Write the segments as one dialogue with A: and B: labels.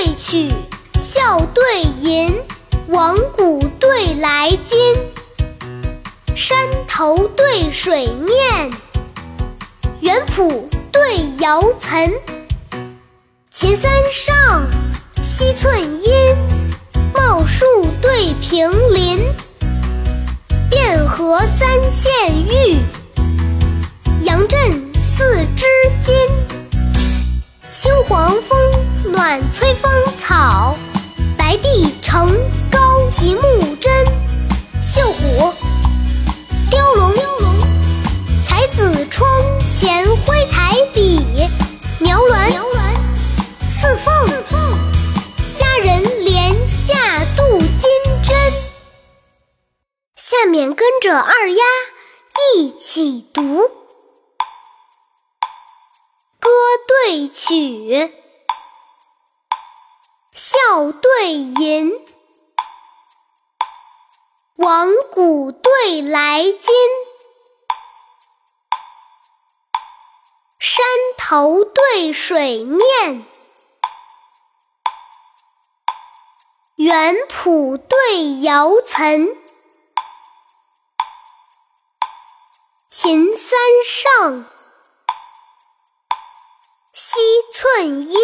A: 对曲，笑对吟，王鼓对来金，山头对水面，园圃对瑶岑。秦三上，西寸阴，茂树对平林，汴河三县玉，暖催芳草；白帝城，高极木真。绣虎，雕龙雕龙，才子窗前挥彩笔；描鸾，刺凤，佳人帘下镀金针。下面跟着二丫一起读。歌对曲，孝对吟，王鼓对来金，山头对水面，园圃对瑶岑，秦三上。寸阴，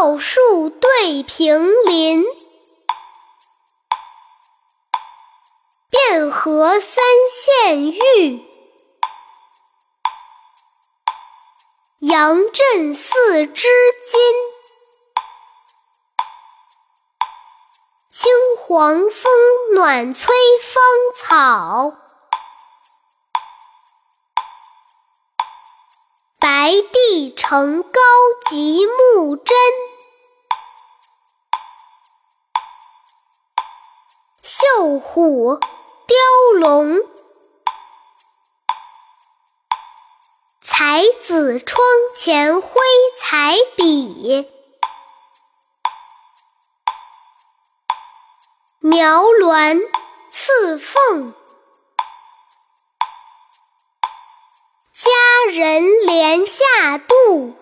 A: 茂树对平林，汴河三县玉，杨震四枝金，青黄风暖催芳草。白帝城高极木真，绣虎雕龙，才子窗前挥彩笔，描鸾刺凤。佳人帘下度。